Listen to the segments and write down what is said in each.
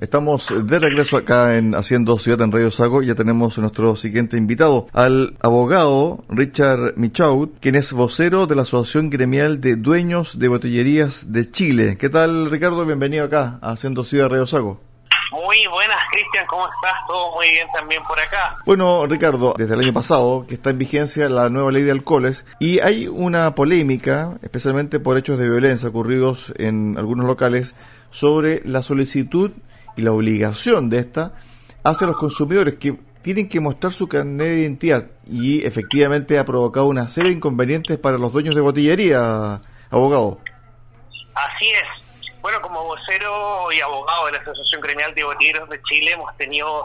Estamos de regreso acá en Haciendo Ciudad en Radio Sago y ya tenemos nuestro siguiente invitado, al abogado Richard Michaud, quien es vocero de la Asociación Gremial de Dueños de Botellerías de Chile. ¿Qué tal, Ricardo? Bienvenido acá a Haciendo Ciudad Radio Sago. Muy buenas, Cristian, ¿cómo estás? Todo muy bien también por acá. Bueno, Ricardo, desde el año pasado que está en vigencia la nueva ley de alcoholes y hay una polémica, especialmente por hechos de violencia ocurridos en algunos locales, sobre la solicitud y la obligación de esta hacia los consumidores que tienen que mostrar su carnet de identidad y efectivamente ha provocado una serie de inconvenientes para los dueños de botillería, abogado. Así es. Bueno, como vocero y abogado de la Asociación Gremial de Botilleros de Chile hemos tenido,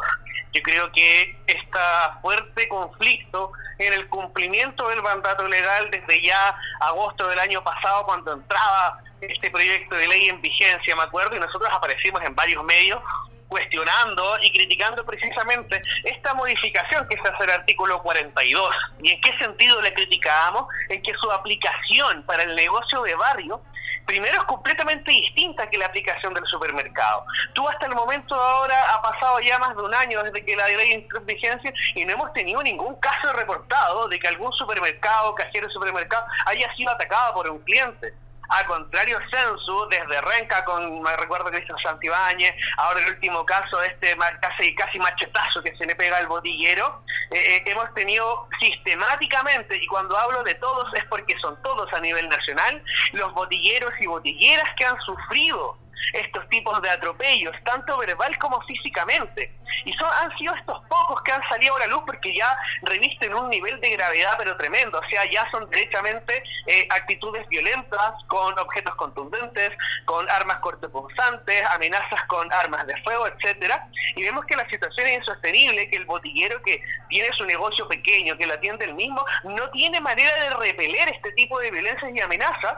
yo creo que este fuerte conflicto en el cumplimiento del mandato legal desde ya agosto del año pasado cuando entraba este proyecto de ley en vigencia, me acuerdo, y nosotros aparecimos en varios medios cuestionando y criticando precisamente esta modificación que se hace el artículo 42. ¿Y en qué sentido le criticábamos? En que su aplicación para el negocio de barrio primero es completamente distinta que la aplicación del supermercado. Tú hasta el momento ahora ha pasado ya más de un año desde que la ley entró en vigencia y no hemos tenido ningún caso reportado de que algún supermercado, cajero de supermercado, haya sido atacado por un cliente. A contrario, Censu, desde Renca con, me recuerdo, Cristian Santibáñez, ahora el último caso este casi, casi machetazo que se le pega al botillero, eh, eh, hemos tenido sistemáticamente, y cuando hablo de todos es porque son todos a nivel nacional, los botilleros y botilleras que han sufrido estos tipos de atropellos, tanto verbal como físicamente. Y son, han sido estos pocos que han salido a la luz porque ya revisten un nivel de gravedad pero tremendo, o sea, ya son derechamente eh, actitudes violentas con objetos contundentes, con armas cortopunzantes, amenazas con armas de fuego, etcétera. Y vemos que la situación es insostenible, que el botillero que tiene su negocio pequeño, que lo atiende el mismo, no tiene manera de repeler este tipo de violencias y amenazas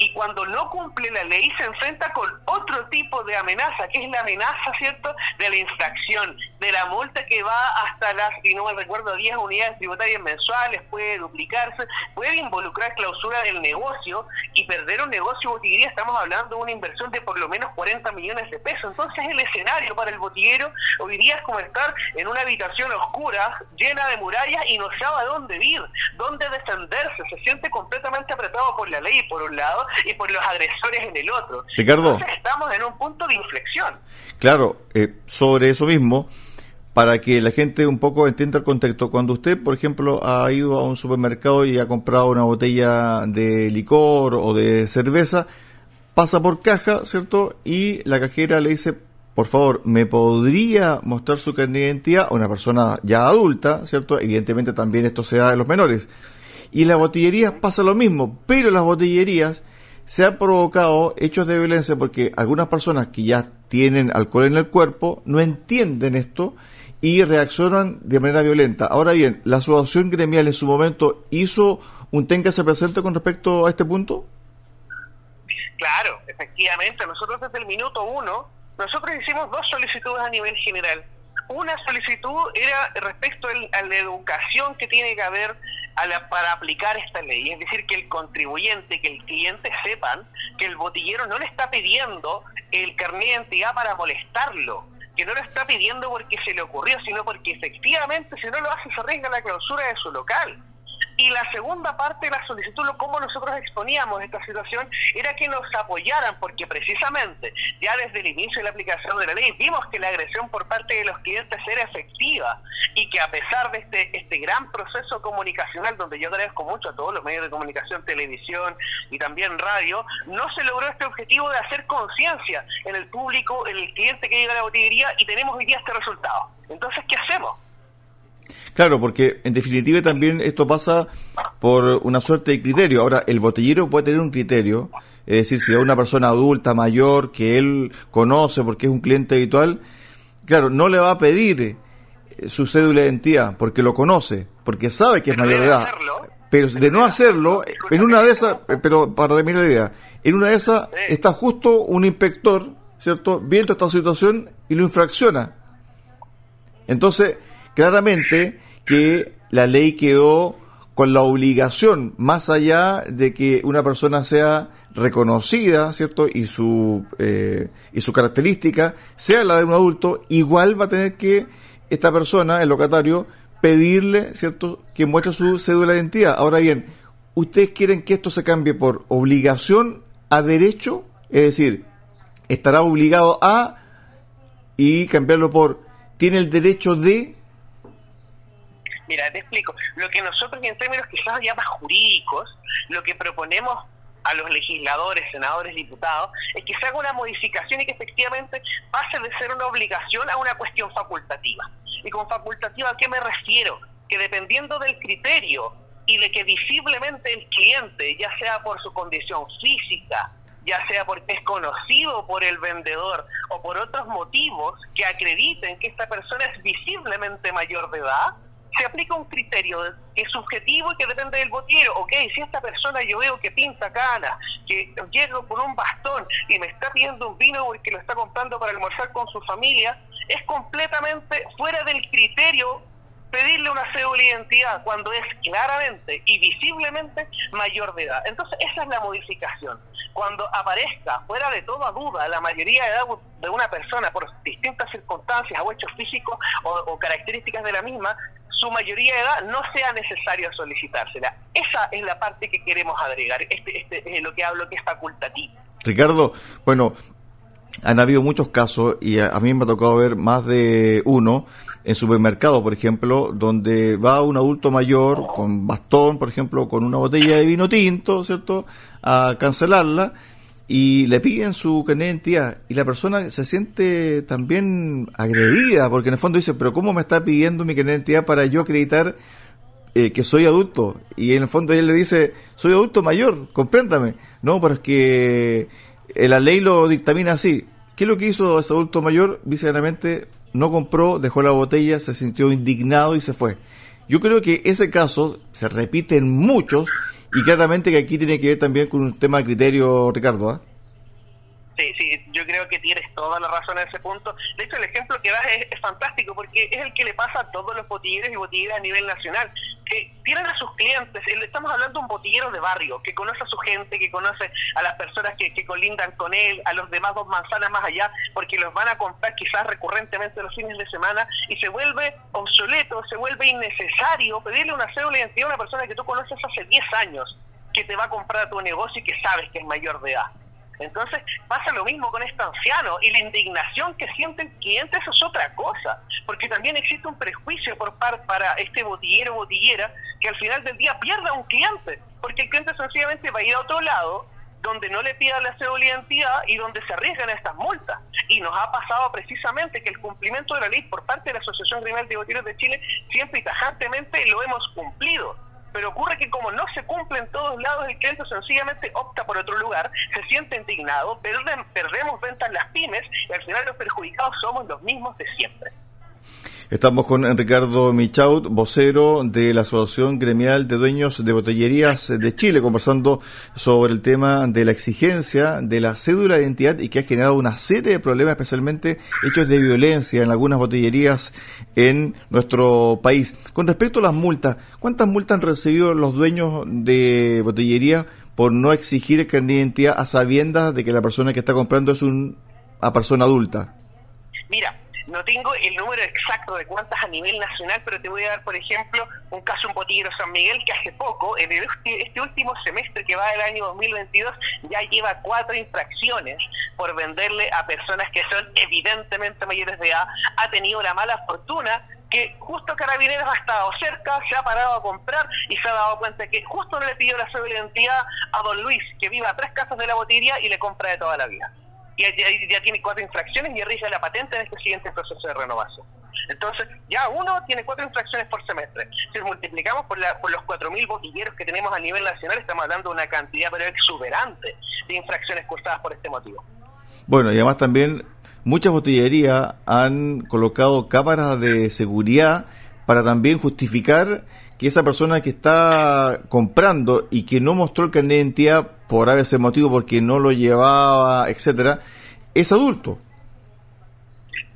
y cuando no cumple la ley se enfrenta con otro tipo de amenaza, que es la amenaza, ¿cierto?, de la infracción, de la multa que va hasta las, si no me recuerdo, 10 unidades tributarias mensuales, puede duplicarse, puede involucrar clausura del negocio y perder un negocio botillería, estamos hablando de una inversión de por lo menos 40 millones de pesos. Entonces el escenario para el botillero hoy día es como estar en una habitación oscura, llena de murallas y no sabe dónde vivir, dónde defenderse, se siente completamente apretado por la ley por un lado y por los agresores en el otro. Ricardo. Entonces estamos en un punto de inflexión. Claro, eh, sobre eso mismo, para que la gente un poco entienda el contexto, cuando usted, por ejemplo, ha ido a un supermercado y ha comprado una botella de licor o de cerveza, pasa por caja, ¿cierto? Y la cajera le dice, por favor, ¿me podría mostrar su carnet de identidad a una persona ya adulta, ¿cierto? Evidentemente también esto se da en los menores. Y las botillerías pasa lo mismo, pero las botillerías se han provocado hechos de violencia porque algunas personas que ya tienen alcohol en el cuerpo no entienden esto y reaccionan de manera violenta. Ahora bien, ¿la asociación gremial en su momento hizo un se presente con respecto a este punto? Claro, efectivamente. Nosotros desde el minuto uno, nosotros hicimos dos solicitudes a nivel general. Una solicitud era respecto a la educación que tiene que haber para aplicar esta ley. Es decir, que el contribuyente, que el cliente sepan que el botillero no le está pidiendo el carnet de identidad para molestarlo, que no lo está pidiendo porque se le ocurrió, sino porque efectivamente si no lo hace se arriesga la clausura de su local. Y la segunda parte de la solicitud, como nosotros exponíamos esta situación, era que nos apoyaran, porque precisamente ya desde el inicio de la aplicación de la ley vimos que la agresión por parte de los clientes era efectiva y que a pesar de este, este gran proceso comunicacional, donde yo agradezco mucho a todos los medios de comunicación, televisión y también radio, no se logró este objetivo de hacer conciencia en el público, en el cliente que llega a la botillería y tenemos hoy día este resultado. Entonces, ¿qué hacemos? Claro, porque en definitiva también esto pasa por una suerte de criterio. Ahora, el botellero puede tener un criterio, es decir, si es una persona adulta, mayor, que él conoce porque es un cliente habitual, claro, no le va a pedir eh, su cédula de identidad porque lo conoce, porque sabe que es mayor de edad. Pero de no hacerlo, en una de esas, eh, pero para terminar la idea, en una de esas está justo un inspector, ¿cierto?, viendo esta situación y lo infracciona. Entonces, claramente que la ley quedó con la obligación, más allá de que una persona sea reconocida, ¿cierto? Y su, eh, y su característica sea la de un adulto, igual va a tener que esta persona, el locatario, pedirle, ¿cierto?, que muestre su cédula de identidad. Ahora bien, ¿ustedes quieren que esto se cambie por obligación a derecho? Es decir, estará obligado a y cambiarlo por tiene el derecho de Mira, te explico. Lo que nosotros, en términos quizás ya más jurídicos, lo que proponemos a los legisladores, senadores, diputados, es que se haga una modificación y que efectivamente pase de ser una obligación a una cuestión facultativa. ¿Y con facultativa a qué me refiero? Que dependiendo del criterio y de que visiblemente el cliente, ya sea por su condición física, ya sea porque es conocido por el vendedor o por otros motivos que acrediten que esta persona es visiblemente mayor de edad, se aplica un criterio que es subjetivo y que depende del botillero. Ok, si esta persona yo veo que pinta cana, que llega con un bastón y me está pidiendo un vino porque lo está comprando para almorzar con su familia, es completamente fuera del criterio pedirle una cédula de identidad cuando es claramente y visiblemente mayor de edad. Entonces, esa es la modificación. Cuando aparezca fuera de toda duda la mayoría de edad de una persona por distintas circunstancias o hechos físicos o características de la misma, su mayoría de edad no sea necesario solicitársela. Esa es la parte que queremos agregar, este, este es lo que hablo que es facultativo. Ricardo, bueno, han habido muchos casos y a, mí me ha tocado ver más de uno en supermercado, por ejemplo, donde va un adulto mayor con bastón, por ejemplo, con una botella de vino tinto, ¿cierto?, a cancelarla y le piden su carnet de identidad y la persona se siente también agredida porque en el fondo dice, pero ¿cómo me está pidiendo mi carnet de identidad para yo acreditar eh, que soy adulto? Y en el fondo él le dice, soy adulto mayor, compréndame. No, pero es que eh, la ley lo dictamina así. ¿Qué es lo que hizo ese adulto mayor? Visiblemente no compró, dejó la botella, se sintió indignado y se fue. Yo creo que ese caso se repite en muchos y claramente que aquí tiene que ver también con un tema de criterio, Ricardo. ¿ah? Sí, sí, yo creo que tienes toda la razón en ese punto. De hecho, el ejemplo que das es, fantástico porque es el que le pasa a todos los botilleros y botilleras a nivel nacional, que tienen a sus clientes, estamos hablando de un botillero de barrio, que conoce a su gente, que conoce a las personas que, que colindan con él, a los demás dos manzanas más allá, porque los van a comprar quizás recurrentemente los fines de semana y se vuelve obsoleto, se vuelve innecesario pedirle una cédula de identidad a una persona que tú conoces hace 10 años, que te va a comprar a tu negocio y que sabes que es mayor de edad. Entonces pasa lo mismo con este anciano y la indignación que siente el cliente, eso es otra cosa, porque también existe un prejuicio por par para este botillero o botillera que al final del día pierda un cliente, porque el cliente sencillamente va a ir a otro lado donde no le pida la cédula de identidad y donde se arriesgan estas multas. Y nos ha pasado precisamente que el cumplimiento de la ley por parte de la Asociación Criminal de Botilleros de Chile siempre y tajantemente lo hemos cumplido pero ocurre que como no se cumple en todos lados, el cliente sencillamente opta por otro lugar, se siente indignado, perdemos ventas en las pymes y al final los perjudicados somos los mismos de siempre. Estamos con Ricardo Michaud, vocero de la Asociación Gremial de Dueños de Botellerías de Chile, conversando sobre el tema de la exigencia de la cédula de identidad y que ha generado una serie de problemas, especialmente hechos de violencia en algunas botellerías en nuestro país. Con respecto a las multas, ¿cuántas multas han recibido los dueños de botellería por no exigir carnet de identidad a sabiendas de que la persona que está comprando es una persona adulta? Mira, no tengo el número exacto de cuántas a nivel nacional, pero te voy a dar, por ejemplo, un caso en Potiguero San Miguel que hace poco, en este último semestre que va del año 2022, ya lleva cuatro infracciones por venderle a personas que son evidentemente mayores de edad. Ha tenido la mala fortuna que justo Carabineros ha estado cerca, se ha parado a comprar y se ha dado cuenta que justo no le pidió la identidad a don Luis, que vive a tres casas de la botillería y le compra de toda la vida y ya, tiene cuatro infracciones y rige la patente en este siguiente proceso de renovación. Entonces, ya uno tiene cuatro infracciones por semestre. Si multiplicamos por, la, por los 4.000 botilleros que tenemos a nivel nacional, estamos hablando de una cantidad exuberante de infracciones cursadas por este motivo. Bueno, y además también muchas botillerías han colocado cámaras de seguridad para también justificar que esa persona que está comprando y que no mostró el carnet de identidad por ese motivo, porque no lo llevaba, etcétera, es adulto.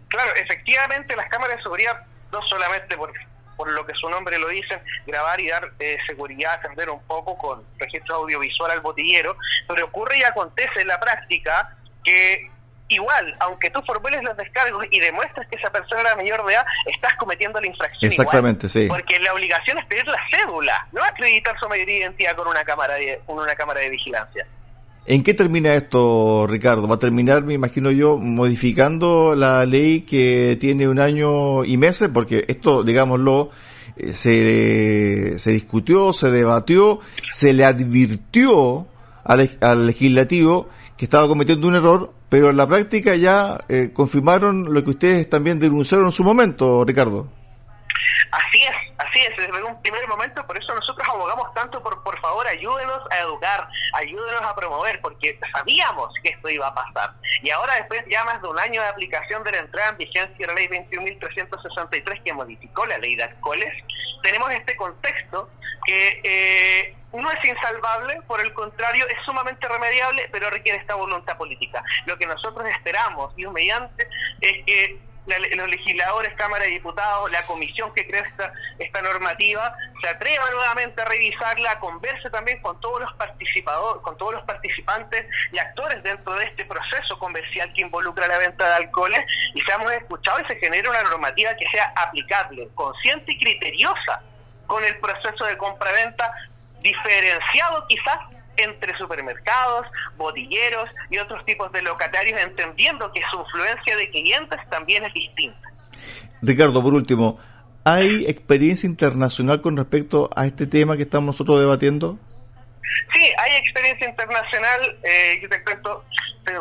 Claro, efectivamente las cámaras de seguridad, no solamente por por lo que su nombre lo dice, grabar y dar eh, seguridad, atender un poco con registro audiovisual al botillero, pero ocurre y acontece en la práctica que igual, aunque tú formules los descargos y demuestres que esa persona era mayor de edad, estás cometiendo la infracción. Exactamente, sí. Porque la obligación es pedir la cédula, no acreditar su mayoría de identidad con una cámara de, con una cámara de vigilancia. ¿En qué termina esto, Ricardo? ¿Va a terminar, me imagino yo, modificando la ley que tiene un año y meses? Porque esto, digámoslo, eh, se, se discutió, se debatió, se le advirtió al, al legislativo que estaba cometiendo un error, pero en la práctica ya eh, confirmaron lo que ustedes también denunciaron en su momento, Ricardo. Así es, así es, desde un primer momento, por eso nosotros abogamos tanto por, por favor, ayúdenos a educar, ayúdenos a promover, porque sabíamos que esto iba a pasar. Y ahora, después ya más de un año de aplicación de la entrada en vigencia de la ley 21.363 que modificó la ley de alcoholes, tenemos este contexto que eh, no es insalvable, por el contrario, es sumamente remediable, pero requiere esta voluntad política. Lo que nosotros esperamos, Dios mediante, es que los legisladores, Cámara de Diputados, la comisión que crea esta, esta normativa, se atreva nuevamente a revisarla, a converse también con todos los participadores, con todos los participantes y actores dentro de este proceso comercial que involucra la venta de alcoholes y seamos escuchados y se genere una normativa que sea aplicable, consciente y criteriosa con el proceso de compra-venta, diferenciado quizás entre supermercados, botilleros y otros tipos de locatarios, entendiendo que su influencia de clientes también es distinta. Ricardo, por último, ¿hay experiencia internacional con respecto a este tema que estamos nosotros debatiendo? Sí, hay experiencia internacional. Eh, yo te cuento,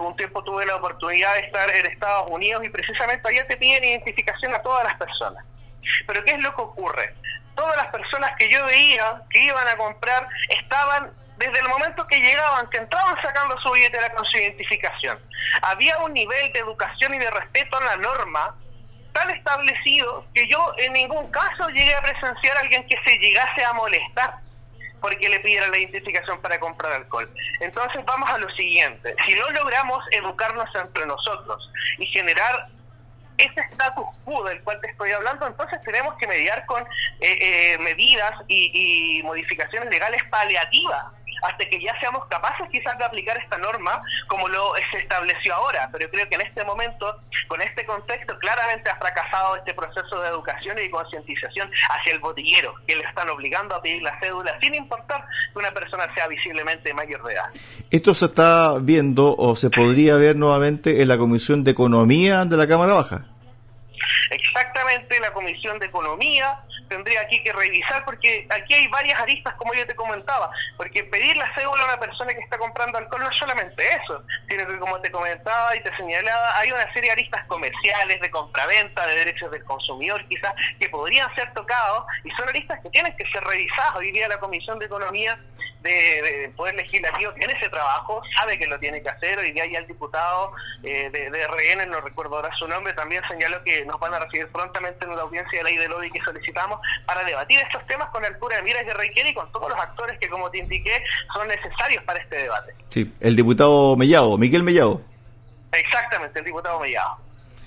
un tiempo tuve la oportunidad de estar en Estados Unidos y precisamente allá te piden identificación a todas las personas. Pero ¿qué es lo que ocurre? Todas las personas que yo veía que iban a comprar estaban desde el momento que llegaban, que entraban sacando su billetera con su identificación. Había un nivel de educación y de respeto a la norma tan establecido que yo en ningún caso llegué a presenciar a alguien que se llegase a molestar porque le pidiera la identificación para comprar alcohol. Entonces vamos a lo siguiente, si no logramos educarnos entre nosotros y generar ese status quo del cual te estoy hablando, entonces tenemos que mediar con eh, eh, medidas y, y modificaciones legales paliativas hasta que ya seamos capaces quizás de aplicar esta norma como lo se estableció ahora. Pero creo que en este momento, con este contexto, claramente ha fracasado este proceso de educación y concientización hacia el botillero, que le están obligando a pedir la cédula sin importar que una persona sea visiblemente mayor de edad. ¿Esto se está viendo o se podría ver nuevamente en la Comisión de Economía de la Cámara Baja? Exactamente, la Comisión de Economía tendría aquí que revisar porque aquí hay varias aristas como yo te comentaba, porque pedir la cédula a una persona que está comprando alcohol no es solamente eso, sino que como te comentaba y te señalaba, hay una serie de aristas comerciales, de compraventa, de derechos del consumidor quizás, que podrían ser tocados y son aristas que tienen que ser revisadas. Hoy día la Comisión de Economía de, Poder Legislativo tiene ese trabajo, sabe que lo tiene que hacer. Hoy día ya el diputado eh, de, de, RN, no recuerdo ahora su nombre, también señaló que nos van a recibir prontamente en la audiencia de ley de lobby que solicitamos para debatir estos temas con la altura de miras que requiere y con todos los actores que, como te indiqué, son necesarios para este debate. Sí, el diputado Mellado, Miguel Mellado. Exactamente, el diputado Mellado.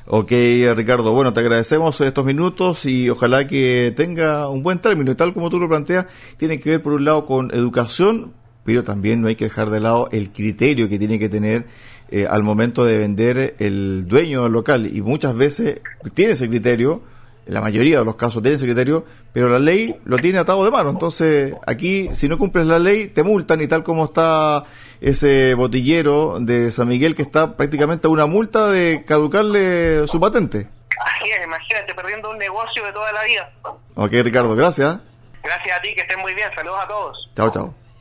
Ok, Ricardo, bueno, te agradecemos estos minutos y ojalá que tenga un buen término. Y tal como tú lo planteas, tiene que ver por un lado con educación, pero también no hay que dejar de lado el criterio que tiene que tener eh, al momento de vender el dueño local. Y muchas veces tiene ese criterio, en la mayoría de los casos tiene ese criterio, pero la ley lo tiene atado de mano. Entonces, aquí, si no cumples la ley, te multan y tal como está ese botillero de San Miguel que está prácticamente a una multa de caducarle su patente. Así es, imagínate, perdiendo un negocio de toda la vida. Ok, Ricardo, gracias. Gracias a ti, que estén muy bien. Saludos a todos. Chao, chao.